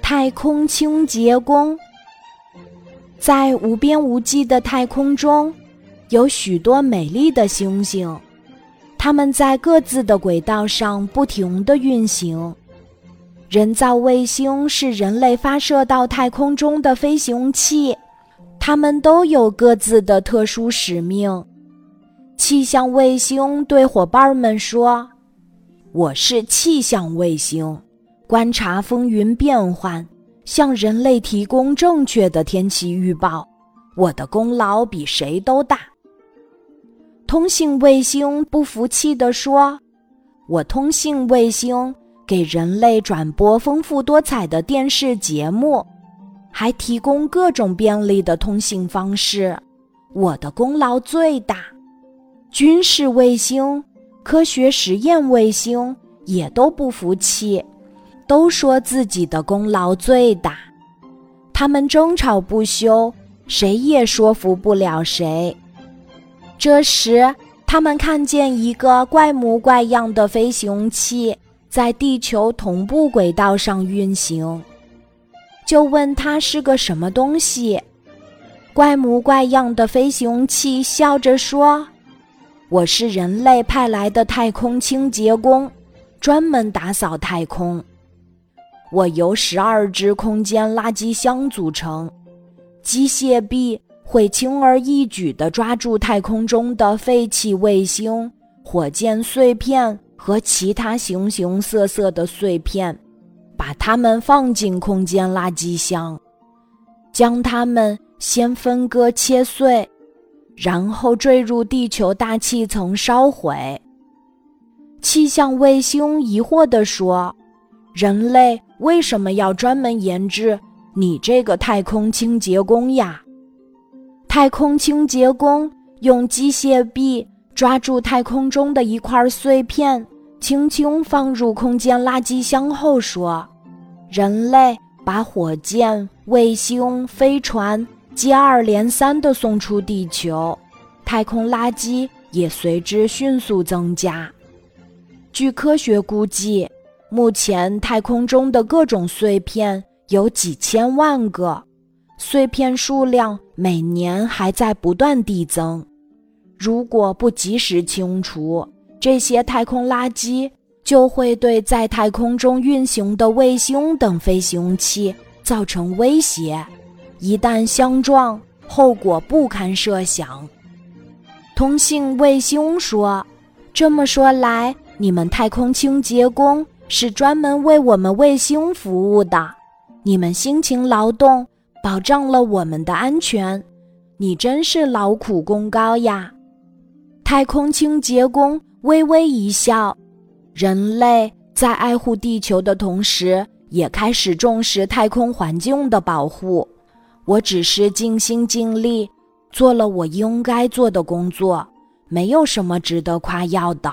太空清洁工。在无边无际的太空中，有许多美丽的星星，它们在各自的轨道上不停地运行。人造卫星是人类发射到太空中的飞行器，它们都有各自的特殊使命。气象卫星对伙伴们说：“我是气象卫星。”观察风云变幻，向人类提供正确的天气预报，我的功劳比谁都大。通信卫星不服气地说：“我通信卫星给人类转播丰富多彩的电视节目，还提供各种便利的通信方式，我的功劳最大。”军事卫星、科学实验卫星也都不服气。都说自己的功劳最大，他们争吵不休，谁也说服不了谁。这时，他们看见一个怪模怪样的飞行器在地球同步轨道上运行，就问他是个什么东西。怪模怪样的飞行器笑着说：“我是人类派来的太空清洁工，专门打扫太空。”我由十二只空间垃圾箱组成，机械臂会轻而易举地抓住太空中的废弃卫星、火箭碎片和其他形形色色的碎片，把它们放进空间垃圾箱，将它们先分割切碎，然后坠入地球大气层烧毁。气象卫星疑惑地说：“人类。”为什么要专门研制你这个太空清洁工呀？太空清洁工用机械臂抓住太空中的一块碎片，轻轻放入空间垃圾箱后说：“人类把火箭、卫星、飞船接二连三地送出地球，太空垃圾也随之迅速增加。据科学估计。”目前，太空中的各种碎片有几千万个，碎片数量每年还在不断递增。如果不及时清除这些太空垃圾，就会对在太空中运行的卫星等飞行器造成威胁。一旦相撞，后果不堪设想。通信卫星说：“这么说来，你们太空清洁工。”是专门为我们卫星服务的，你们辛勤劳动，保障了我们的安全，你真是劳苦功高呀！太空清洁工微微一笑，人类在爱护地球的同时，也开始重视太空环境的保护。我只是尽心尽力，做了我应该做的工作，没有什么值得夸耀的。